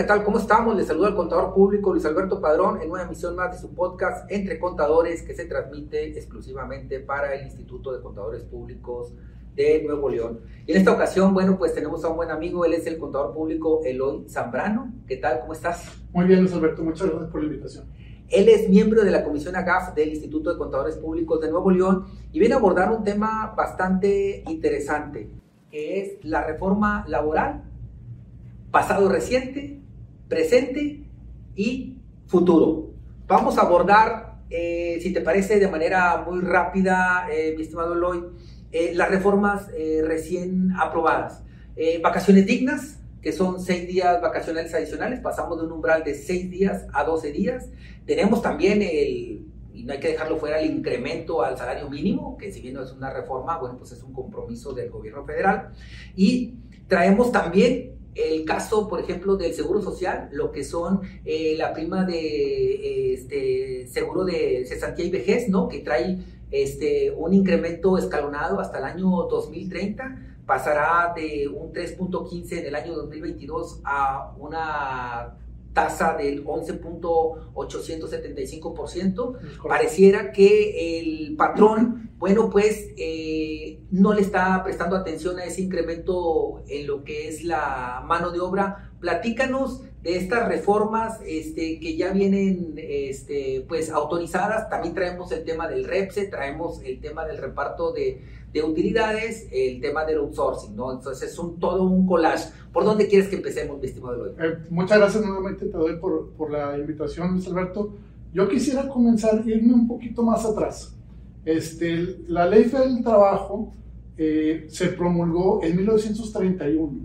¿qué tal? ¿Cómo estamos? Les saluda el contador público Luis Alberto Padrón en una emisión más de su podcast Entre Contadores que se transmite exclusivamente para el Instituto de Contadores Públicos de Nuevo León. Y en esta ocasión, bueno, pues tenemos a un buen amigo, él es el contador público Eloy Zambrano. ¿Qué tal? ¿Cómo estás? Muy bien, Luis Alberto, muchas gracias por la invitación. Él es miembro de la Comisión AGAF del Instituto de Contadores Públicos de Nuevo León y viene a abordar un tema bastante interesante, que es la reforma laboral, pasado reciente, presente y futuro. Vamos a abordar, eh, si te parece, de manera muy rápida, eh, mi estimado Eloy, eh, las reformas recién aprobadas. vacaciones dignas, que son seis días vacacionales adicionales, pasamos de un umbral de seis días a doce días. Tenemos también el, y no hay que dejarlo fuera, el incremento al salario mínimo, que si bien no es una reforma, bueno, pues es un compromiso del gobierno federal. Y traemos también el caso, por ejemplo, del seguro social, lo que son eh, la prima de este, seguro de cesantía y vejez, ¿no? Que trae este, un incremento escalonado hasta el año 2030 pasará de un 3.15 en el año 2022 a una tasa del 11.875%. Pareciera que el patrón, bueno, pues eh, no le está prestando atención a ese incremento en lo que es la mano de obra. Platícanos de estas reformas este, que ya vienen este, pues autorizadas. También traemos el tema del REPSE, traemos el tema del reparto de de utilidades, el tema del outsourcing, ¿no? Entonces es un, todo un collage. ¿Por dónde quieres que empecemos, mi estimado? Eh, muchas gracias nuevamente, te doy por, por, la invitación, Luis Alberto. Yo quisiera comenzar, irme un poquito más atrás. Este, la ley del trabajo eh, se promulgó en 1931.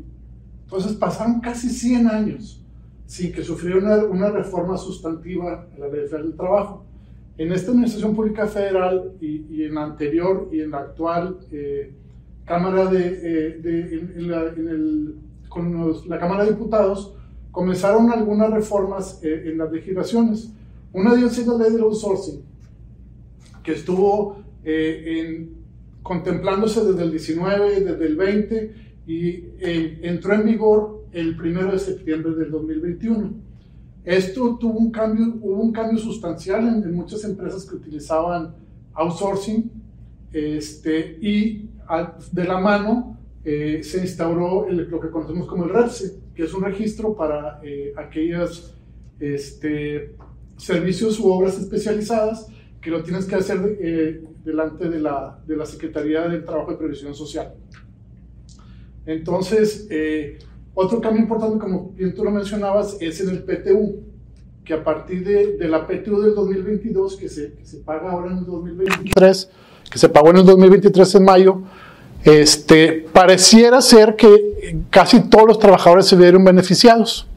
Entonces pasaron casi 100 años sin que sufriera una, una reforma sustantiva a la ley federal del trabajo. En esta Administración Pública Federal y, en la anterior y en la actual eh, Cámara de, eh, en, la, el, con la Cámara de Diputados, comenzaron algunas reformas eh, en las legislaciones. Una de ellas es la ley del outsourcing, que estuvo en, contemplándose desde el 19, desde el 20 y entró en vigor el 1 de septiembre del 2021. Esto tuvo un cambio, hubo un cambio sustancial en, muchas empresas que utilizaban outsourcing este, y de la mano eh, se instauró lo que conocemos como el REPSE, que es un registro para eh, aquellos este, servicios u obras especializadas que lo tienes que hacer eh, delante de la, de la Secretaría del Trabajo y Previsión Social. Entonces, otro cambio importante, como bien tú lo mencionabas, es en el PTU, que a partir de, de la PTU del 2022, que se, que se, paga ahora en el 2023, que se pagó en el 2023 en mayo, este, pareciera ser que casi todos los trabajadores se vieron beneficiados,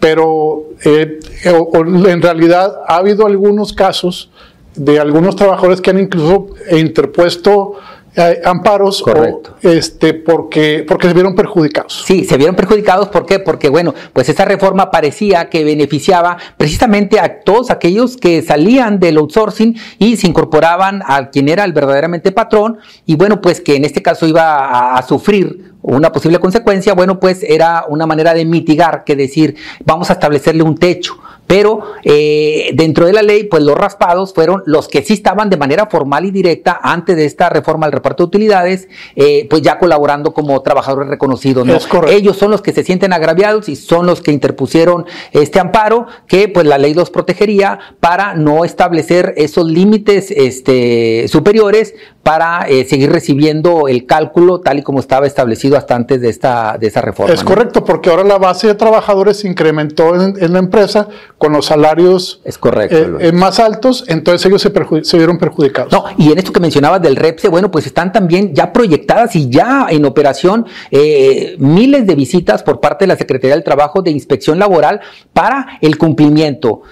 pero eh, en realidad ha habido algunos casos de algunos trabajadores que han incluso interpuesto eh, amparos Correcto. este, porque, porque se vieron perjudicados. Sí, se vieron perjudicados, ¿por qué? Porque, bueno, pues esa reforma parecía que beneficiaba precisamente a todos aquellos que salían del outsourcing y se incorporaban a quien era el verdaderamente patrón y, bueno, pues que en este caso iba a, a sufrir una posible consecuencia, bueno, pues era una manera de mitigar, que decir, vamos a establecerle un techo pero eh, dentro de la ley, pues los raspados fueron los que sí estaban de manera formal y directa antes de esta reforma al reparto de utilidades, eh, pues ya colaborando como trabajadores reconocidos. Ellos son los que se sienten agraviados y son los que interpusieron este amparo que pues la ley los protegería para no establecer esos límites este, superiores para eh, seguir recibiendo el cálculo tal y como estaba establecido hasta antes de esta de esa reforma. Es correcto, porque ahora la base de trabajadores se incrementó en, la empresa con los salarios es correcto, eh, eh, más altos, entonces ellos se, se, vieron perjudicados. No, y en esto que mencionabas del REPSE, bueno, pues están también ya proyectadas y ya en operación miles de visitas por parte de la Secretaría del Trabajo de Inspección Laboral para el cumplimiento.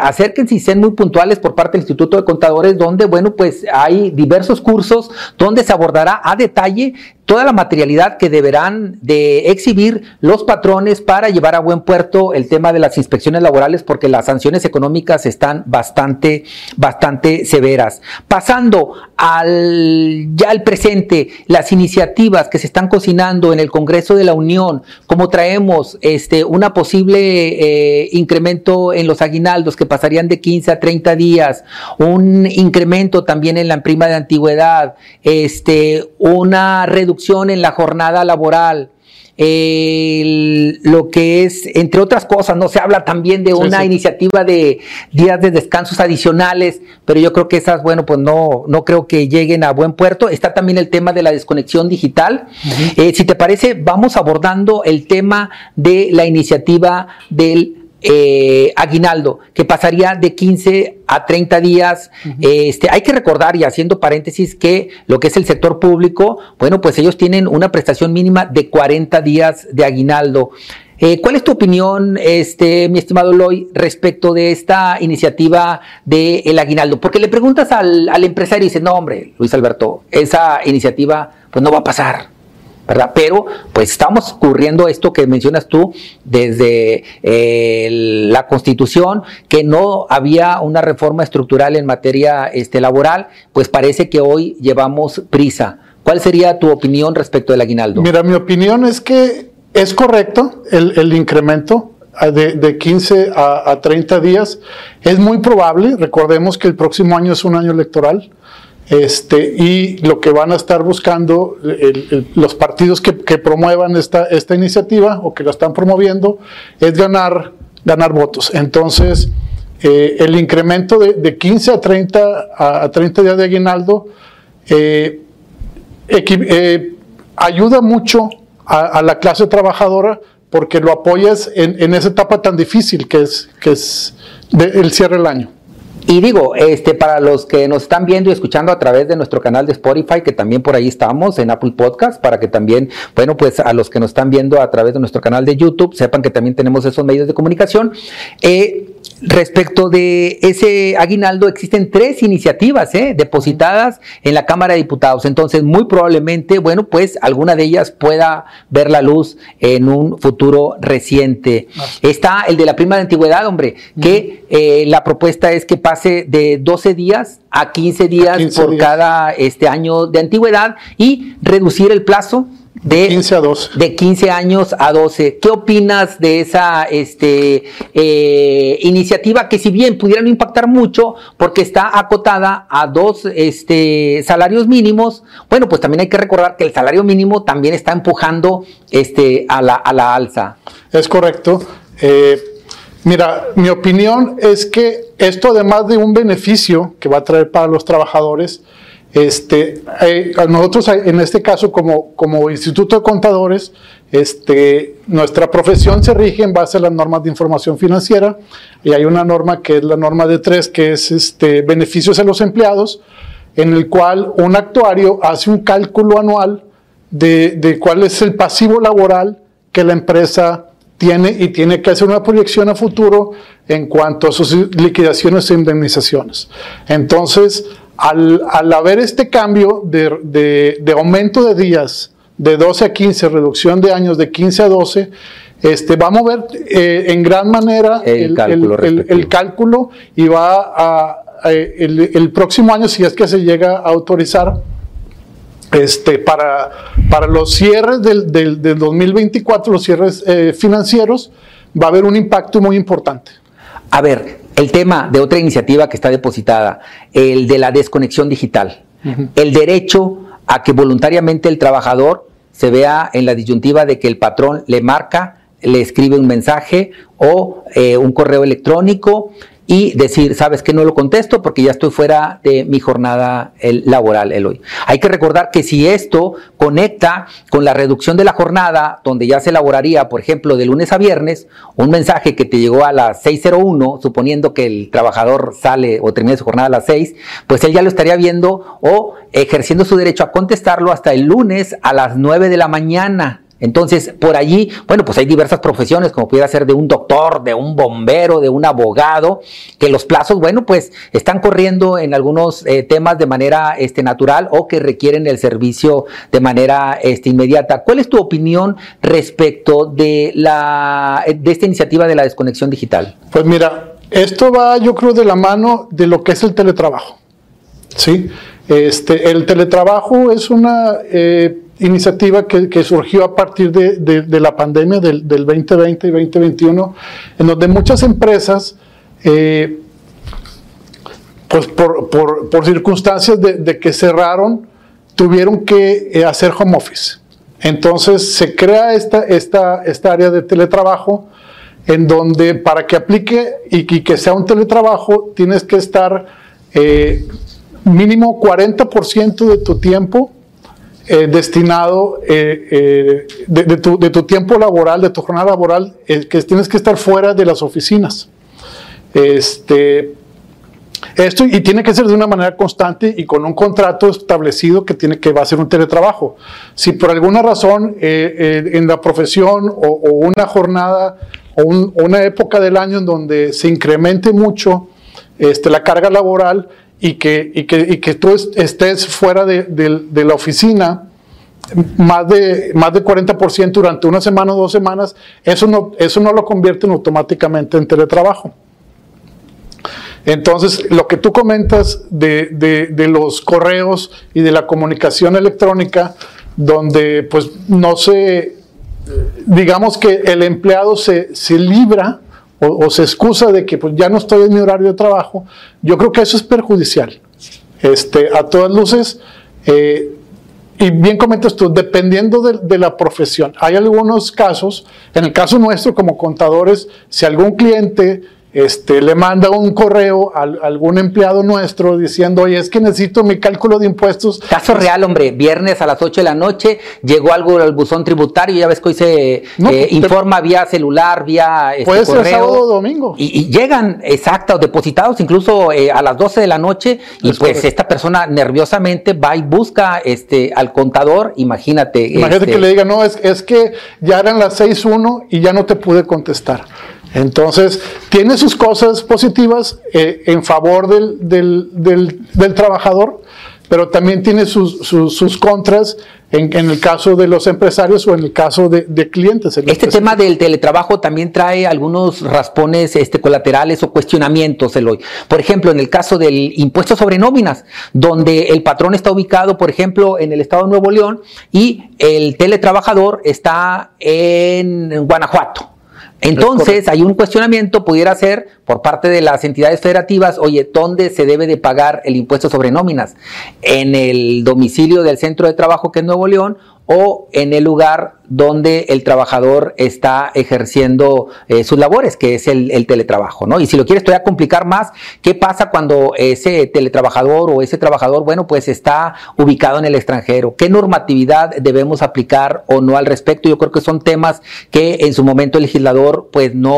acérquense y sean muy puntuales por parte del Instituto de Contadores, donde, bueno, pues hay diversos cursos donde se abordará a detalle toda la materialidad que deberán de exhibir los patrones para llevar a buen puerto el tema de las inspecciones laborales porque las sanciones económicas están bastante, bastante severas. Pasando al ya al presente, las iniciativas que se están cocinando en el Congreso de la Unión, como traemos este, una posible eh, incremento en los aguinaldos que pasarían de 15 a 30 días, un incremento también en la prima de antigüedad, este, una reducción en la jornada laboral, lo que es, entre otras cosas, no se habla también de una iniciativa de días de descansos adicionales, pero yo creo que esas, bueno, pues no, no creo que lleguen a buen puerto. Está también el tema de la desconexión digital. Eh, si te parece, vamos abordando el tema de la iniciativa del eh, aguinaldo, que pasaría de 15 a 30 días. este, hay que recordar, y haciendo paréntesis, que lo que es el sector público, bueno, pues ellos tienen una prestación mínima de 40 días de aguinaldo. Eh, ¿Cuál es tu opinión, este, mi estimado Loy, respecto de esta iniciativa del aguinaldo? Porque le preguntas al, al empresario y dice, no, hombre, Luis Alberto, esa iniciativa pues no va a pasar. ¿Verdad? Pero pues estamos ocurriendo esto que mencionas tú desde eh, la Constitución, que no había una reforma estructural en materia este, laboral, pues parece que hoy llevamos prisa. ¿Cuál sería tu opinión respecto del aguinaldo? Mira, mi opinión es que es correcto el, incremento de, de 15 a, a, 30 días. Es muy probable, recordemos que el próximo año es un año electoral. Este, y lo que van a estar buscando los partidos que, promuevan esta, esta, iniciativa o que la están promoviendo es ganar, ganar votos. Entonces, eh, el incremento de, 15 a 30, a, 30 días de aguinaldo eh, eh, ayuda mucho a, la clase trabajadora porque lo apoyas en, esa etapa tan difícil que es, que es el cierre del año. Y digo, este, para los que nos están viendo y escuchando a través de nuestro canal de Spotify, que también por ahí estamos en Apple Podcast, para que también, bueno, pues a los que nos están viendo a través de nuestro canal de YouTube, sepan que también tenemos esos medios de comunicación. Eh, Respecto de ese aguinaldo, existen tres iniciativas ¿eh? depositadas en la Cámara de Diputados. Entonces, muy probablemente, bueno, pues alguna de ellas pueda ver la luz en un futuro reciente. Está el de la prima de antigüedad, hombre, que eh, la propuesta es que pase de 12 días a 15 días por cada este año de antigüedad y reducir el plazo de 15 a 12. De 15 años a 12. ¿Qué opinas de esa este, eh, iniciativa que si bien pudiera no impactar mucho porque está acotada a dos este, salarios mínimos, bueno, pues también hay que recordar que el salario mínimo también está empujando este, a, la, a la alza. Es correcto. Eh, mira, mi opinión es que esto además de un beneficio que va a traer para los trabajadores, este, eh, nosotros en este caso como, como Instituto de Contadores, este, nuestra profesión se rige en base a las normas de información financiera y hay una norma que es la norma de tres, que es este, beneficios a los empleados, en el cual un actuario hace un cálculo anual de, de cuál es el pasivo laboral que la empresa tiene y tiene que hacer una proyección a futuro en cuanto a sus liquidaciones e indemnizaciones. Entonces, al, al haber este cambio de, de, de, aumento de días de 12 a 15, reducción de años de 15 a 12, este, va a mover eh, en gran manera el, cálculo, el, cálculo, y va a, el, próximo año, si es que se llega a autorizar, este, para, para los cierres del, del, del 2024, los cierres eh, financieros, va a haber un impacto muy importante. A ver, el tema de otra iniciativa que está depositada, el de la desconexión digital, el derecho a que voluntariamente el trabajador se vea en la disyuntiva de que el patrón le marca, le escribe un mensaje o eh, un correo electrónico y decir, sabes que no lo contesto porque ya estoy fuera de mi jornada laboral, Eloy. Hay que recordar que si esto conecta con la reducción de la jornada, donde ya se elaboraría, por ejemplo, de lunes a viernes, un mensaje que te llegó a las 6.01, suponiendo que el trabajador sale o termina su jornada a las 6, pues él ya lo estaría viendo o ejerciendo su derecho a contestarlo hasta el lunes a las 9 de la mañana. Entonces, por allí, bueno, pues hay diversas profesiones, como pudiera ser de un doctor, de un bombero, de un abogado, que los plazos, bueno, pues están corriendo en algunos eh, temas de manera este, natural o que requieren el servicio de manera este, inmediata. ¿Cuál es tu opinión respecto de, la, de esta iniciativa de la desconexión digital? Pues mira, esto va, yo creo, de la mano de lo que es el teletrabajo. ¿sí? Este, el teletrabajo es una eh, iniciativa que, surgió a partir de, la pandemia del, 2020 y 2021, en donde muchas empresas, eh, pues por, circunstancias de, que cerraron, tuvieron que eh, hacer home office. Entonces se crea esta, área de teletrabajo en donde para que aplique y, que sea un teletrabajo tienes que estar mínimo 40% de tu tiempo eh, destinado, eh, eh, de, tu, tiempo laboral, de tu jornada laboral, que tienes que estar fuera de las oficinas. Este, esto, y tiene que ser de una manera constante y con un contrato establecido que, tiene, que va a ser un teletrabajo. Si por alguna razón en la profesión o, una jornada o, una época del año en donde se incremente mucho este, la carga laboral, y que, y que, y que tú estés fuera de, de, la oficina más de, más de 40% durante una semana o dos semanas, eso no, eso no lo convierte automáticamente en teletrabajo. Entonces, lo que tú comentas de, de, los correos y de la comunicación electrónica, donde pues no se, digamos que el empleado se, se libra o, se excusa de que pues, ya no estoy en mi horario de trabajo, yo creo que eso es perjudicial. Este, a todas luces, eh, y bien comentas tú, dependiendo de, de, la profesión, hay algunos casos, en el caso nuestro como contadores, si algún cliente este, le manda un correo a, algún empleado nuestro diciendo, oye, es que necesito mi cálculo de impuestos. Caso real, hombre, viernes a las 8 de la noche llegó algo al buzón tributario, ya ves que hoy se eh, informa vía celular, vía este, puede correo. Ser sábado o domingo. Y, llegan, exacto, depositados incluso eh, a las 12 de la noche y pues esta persona nerviosamente va y busca este, al contador, imagínate. Imagínate que este le diga, no, es, es que ya eran las 6.1 y ya no te pude contestar. Entonces, tiene sus cosas positivas eh, en favor del, trabajador, pero también tiene sus, contras en, el caso de los empresarios o en el caso de, clientes. Este tema del teletrabajo también trae algunos raspones este, colaterales o cuestionamientos, Eloy. Por ejemplo, en el caso del impuesto sobre nóminas, donde el patrón está ubicado, por ejemplo, en el estado de Nuevo León y el teletrabajador está en Guanajuato. Entonces, hay un cuestionamiento, pudiera ser por parte de las entidades federativas, oye, ¿dónde se debe de pagar el impuesto sobre nóminas? ¿En el domicilio del centro de trabajo que es Nuevo León o en el lugar donde el trabajador está ejerciendo eh, sus labores, que es el, teletrabajo, ¿no? Y si lo quieres todavía complicar más, ¿qué pasa cuando ese teletrabajador o ese trabajador, bueno, pues está ubicado en el extranjero? ¿Qué normatividad debemos aplicar o no al respecto? Yo creo que son temas que en su momento el legislador pues no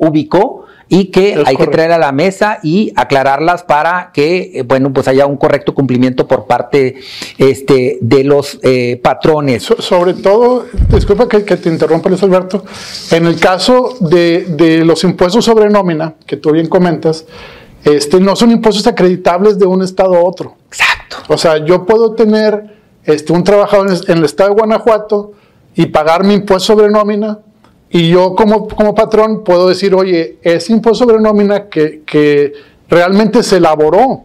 ubicó y que hay que traer a la mesa y aclararlas para que, eh, bueno, pues haya un correcto cumplimiento por parte este, de los eh, patrones. sobre todo, disculpa que, te interrumpa, Luis Alberto, en el caso de, los impuestos sobre nómina, que tú bien comentas, este, no son impuestos acreditables de un estado a otro. Exacto. O sea, yo puedo tener este, un trabajador en el estado de Guanajuato y pagar mi impuesto sobre nómina y yo como, como patrón puedo decir, oye, ese impuesto sobre nómina que, que realmente se elaboró,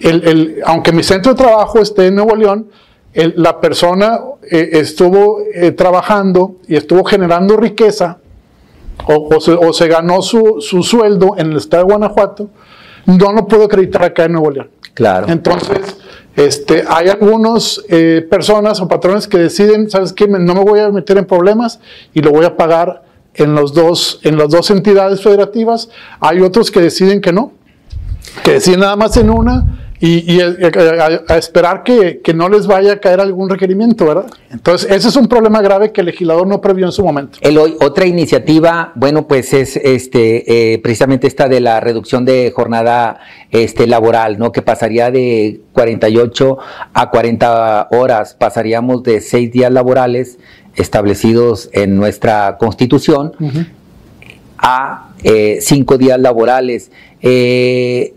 el, el, aunque mi centro de trabajo esté en Nuevo León, la persona eh, estuvo eh, trabajando y estuvo generando riqueza o, o, se, o se, ganó su, su, sueldo en el estado de Guanajuato, no lo puedo acreditar acá en Nuevo León. Claro. Entonces, este, hay algunas eh, personas o patrones que deciden, ¿sabes qué? No me voy a meter en problemas y lo voy a pagar en, los dos, en las dos entidades federativas. Hay otros que deciden que no, que deciden nada más en una y, a, esperar que, no les vaya a caer algún requerimiento, ¿verdad? Entonces, ese es un problema grave que el legislador no previó en su momento. Otra iniciativa, bueno, pues es este, eh, precisamente esta de la reducción de jornada este, laboral, ¿no? Que pasaría de 48 a 40 horas, pasaríamos de seis días laborales establecidos en nuestra constitución a eh, cinco días laborales. Eh,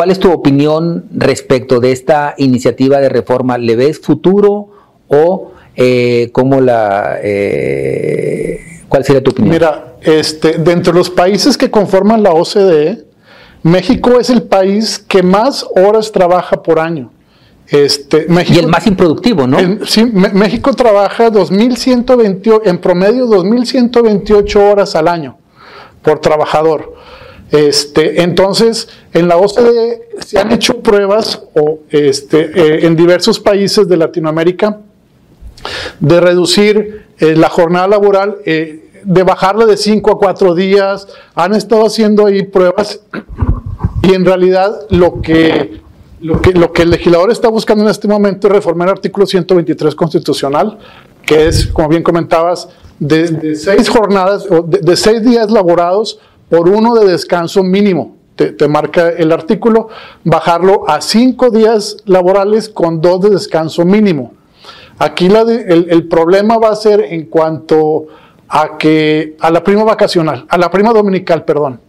¿Cuál es tu opinión respecto de esta iniciativa de reforma? ¿Le ves futuro o eh, cómo la... Eh, ¿Cuál sería tu opinión? Mira, este, dentro de los países que conforman la OCDE, México es el país que más horas trabaja por año. Este, México, y el más improductivo, ¿no? sí, México trabaja 2128, en promedio 2.128 horas al año por trabajador. Este, entonces, en la OCDE se han hecho pruebas o, este, eh, en diversos países de Latinoamérica de reducir eh, la jornada laboral, eh, de bajarla de 5 a 4 días. Han estado haciendo ahí pruebas y en realidad lo que lo que, lo que el legislador está buscando en este momento es reformar el artículo 123 constitucional, que es, como bien comentabas, de, seis jornadas, o de, seis días laborados por uno de descanso mínimo. Te, marca el artículo, bajarlo a cinco días laborales con dos de descanso mínimo. Aquí el, el, problema va a ser en cuanto a que a la prima vacacional, a la prima dominical, perdón.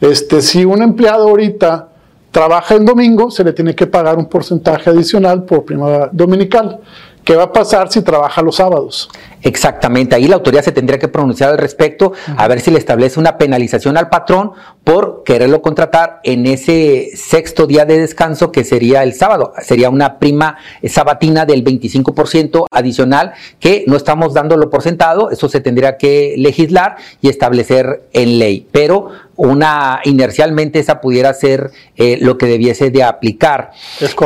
Este, si un empleado ahorita trabaja en domingo, se le tiene que pagar un porcentaje adicional por prima dominical. ¿Qué va a pasar si trabaja los sábados? Exactamente, ahí la autoridad se tendría que pronunciar al respecto, a ver si le establece una penalización al patrón por quererlo contratar en ese sexto día de descanso que sería el sábado. Sería una prima sabatina del 25% adicional que no estamos dándolo por sentado, eso se tendría que legislar y establecer en ley. Pero una inercialmente esa pudiera ser eh, lo que debiese de aplicar.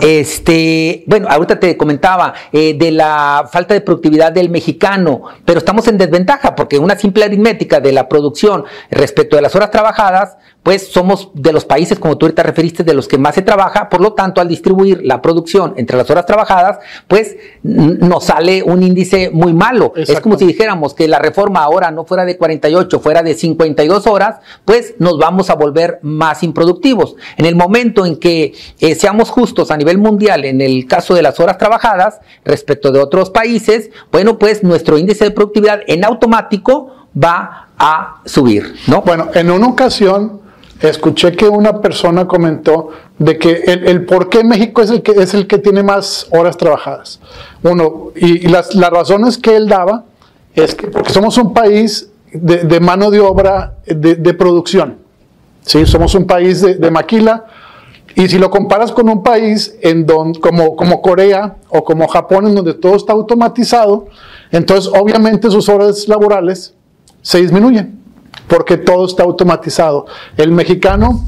este, bueno, ahorita te comentaba eh, de la falta de productividad del mexicano, pero estamos en desventaja porque una simple aritmética de la producción respecto de las horas trabajadas pues somos de los países, como tú ahorita referiste, de los que más se trabaja, por lo tanto, al distribuir la producción entre las horas trabajadas, pues nos sale un índice muy malo. Es como si dijéramos que la reforma ahora no fuera de 48, fuera de 52 horas, pues nos vamos a volver más improductivos. En el momento en que eh, seamos justos a nivel mundial en el caso de las horas trabajadas respecto de otros países, bueno, pues nuestro índice de productividad en automático va a subir, ¿no? Bueno, en una ocasión escuché que una persona comentó de que el, por qué México es el que es el que tiene más horas trabajadas. Uno, y, las, razones que él daba es que porque somos un país de, mano de obra de, producción. ¿sí? Somos un país de, maquila. Y si lo comparas con un país en don, como, como Corea o como Japón, en donde todo está automatizado, entonces obviamente sus horas laborales se disminuyen porque todo está automatizado. El mexicano,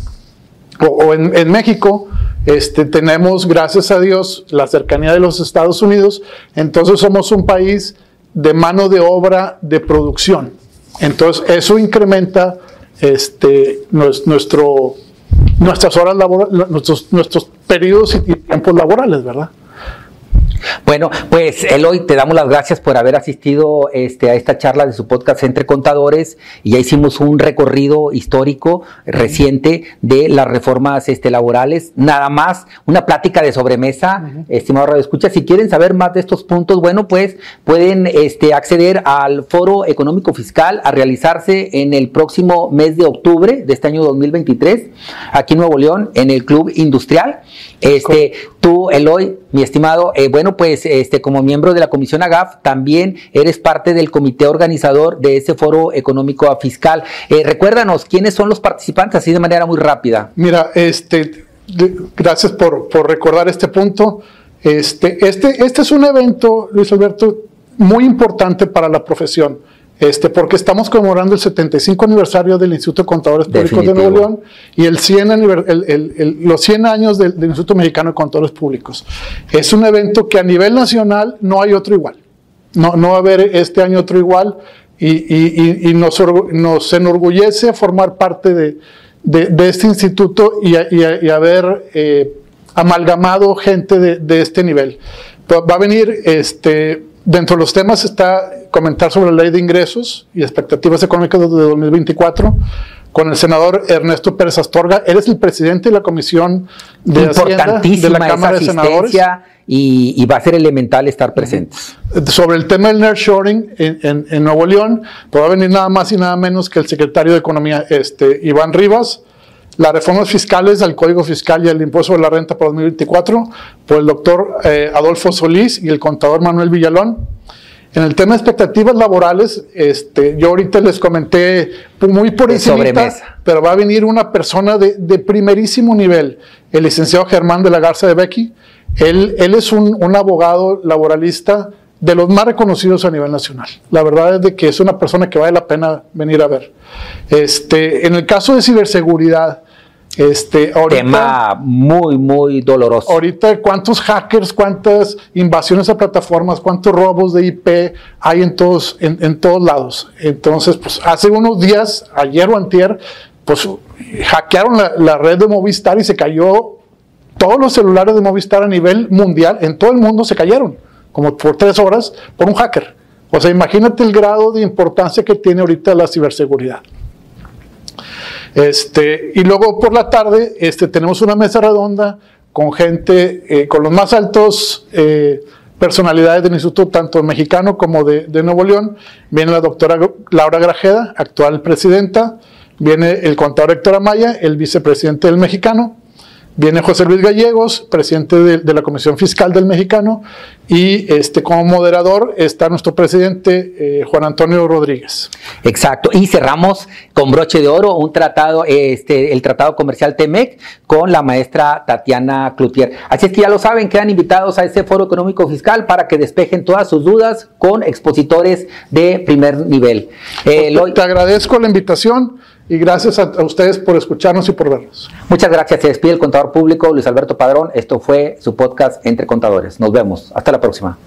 o, en, México, este, tenemos, gracias a Dios, la cercanía de los Estados Unidos, entonces somos un país de mano de obra de producción. Entonces, eso incrementa este, nuestro, nuestras horas laborales, nuestros, nuestros periodos y tiempos laborales, ¿verdad? Bueno, pues Eloy, te damos las gracias por haber asistido este, a esta charla de su podcast Entre Contadores y ya hicimos un recorrido histórico reciente de las reformas este, laborales. Nada más, una plática de sobremesa, estimado Radio Escucha. Si quieren saber más de estos puntos, bueno, pues pueden este, acceder al Foro Económico Fiscal a realizarse en el próximo mes de octubre de este año 2023, aquí en Nuevo León, en el Club Industrial. Este, tú, Eloy, mi estimado, eh, bueno, pues este, como miembro de la Comisión AGAF, también eres parte del comité organizador de ese foro económico fiscal. Eh, recuérdanos, ¿quiénes son los participantes? Así de manera muy rápida. Mira, este, gracias por, recordar este punto. Este, este, este es un evento, Luis Alberto, muy importante para la profesión este, porque estamos conmemorando el 75 aniversario del Instituto de Contadores Públicos de Nuevo León y el 100 los 100 años del, Instituto Mexicano de Contadores Públicos. Es un evento que a nivel nacional no hay otro igual. No, no va a haber este año otro igual y, y, nos, nos, enorgullece formar parte de, de, este instituto y, haber eh, amalgamado gente de, de este nivel. Va a venir este, Dentro de los temas está comentar sobre la ley de ingresos y expectativas económicas de 2024 con el senador Ernesto Pérez Astorga. Él es el presidente de la Comisión de Hacienda de la Cámara de Senadores. Y, va a ser elemental estar presentes. Sobre el tema del nearshoring en, en, Nuevo León, pues va a venir nada más y nada menos que el secretario de Economía, este, Iván Rivas, las reformas fiscales al Código Fiscal y al Impuesto sobre la Renta para 2024 por el doctor eh, Adolfo Solís y el contador Manuel Villalón. En el tema de expectativas laborales, este, yo ahorita les comenté muy por encima, pero va a venir una persona de, de, primerísimo nivel, el licenciado Germán de la Garza de Becky. Él, él es un, un abogado laboralista de los más reconocidos a nivel nacional. La verdad es de que es una persona que vale la pena venir a ver. Este, en el caso de ciberseguridad, este, ahorita, tema muy, muy doloroso. Ahorita, ¿cuántos hackers, cuántas invasiones a plataformas, cuántos robos de IP hay en todos, en, todos lados? Entonces, pues hace unos días, ayer o antier, pues hackearon la, la red de Movistar y se cayó, todos los celulares de Movistar a nivel mundial, en todo el mundo se cayeron como por tres horas, por un hacker. O sea, imagínate el grado de importancia que tiene ahorita la ciberseguridad. Este, y luego por la tarde este, tenemos una mesa redonda con gente, eh, con los más altos eh, personalidades del instituto, tanto mexicano como de, de, Nuevo León. Viene la doctora Laura Grajeda, actual presidenta. Viene el contador Héctor Amaya, el vicepresidente del mexicano. Viene José Luis Gallegos, presidente de, la Comisión Fiscal del Mexicano, y este, como moderador está nuestro presidente eh, Juan Antonio Rodríguez. Exacto, y cerramos con broche de oro un tratado, este, el Tratado Comercial TEMEC con la maestra Tatiana Cloutier. Así es que ya lo saben, quedan invitados a este foro económico fiscal para que despejen todas sus dudas con expositores de primer nivel. Eh, te agradezco la invitación y gracias a, ustedes por escucharnos y por vernos. Muchas gracias. Se despide el contador público Luis Alberto Padrón. Esto fue su podcast Entre Contadores. Nos vemos. Hasta la próxima.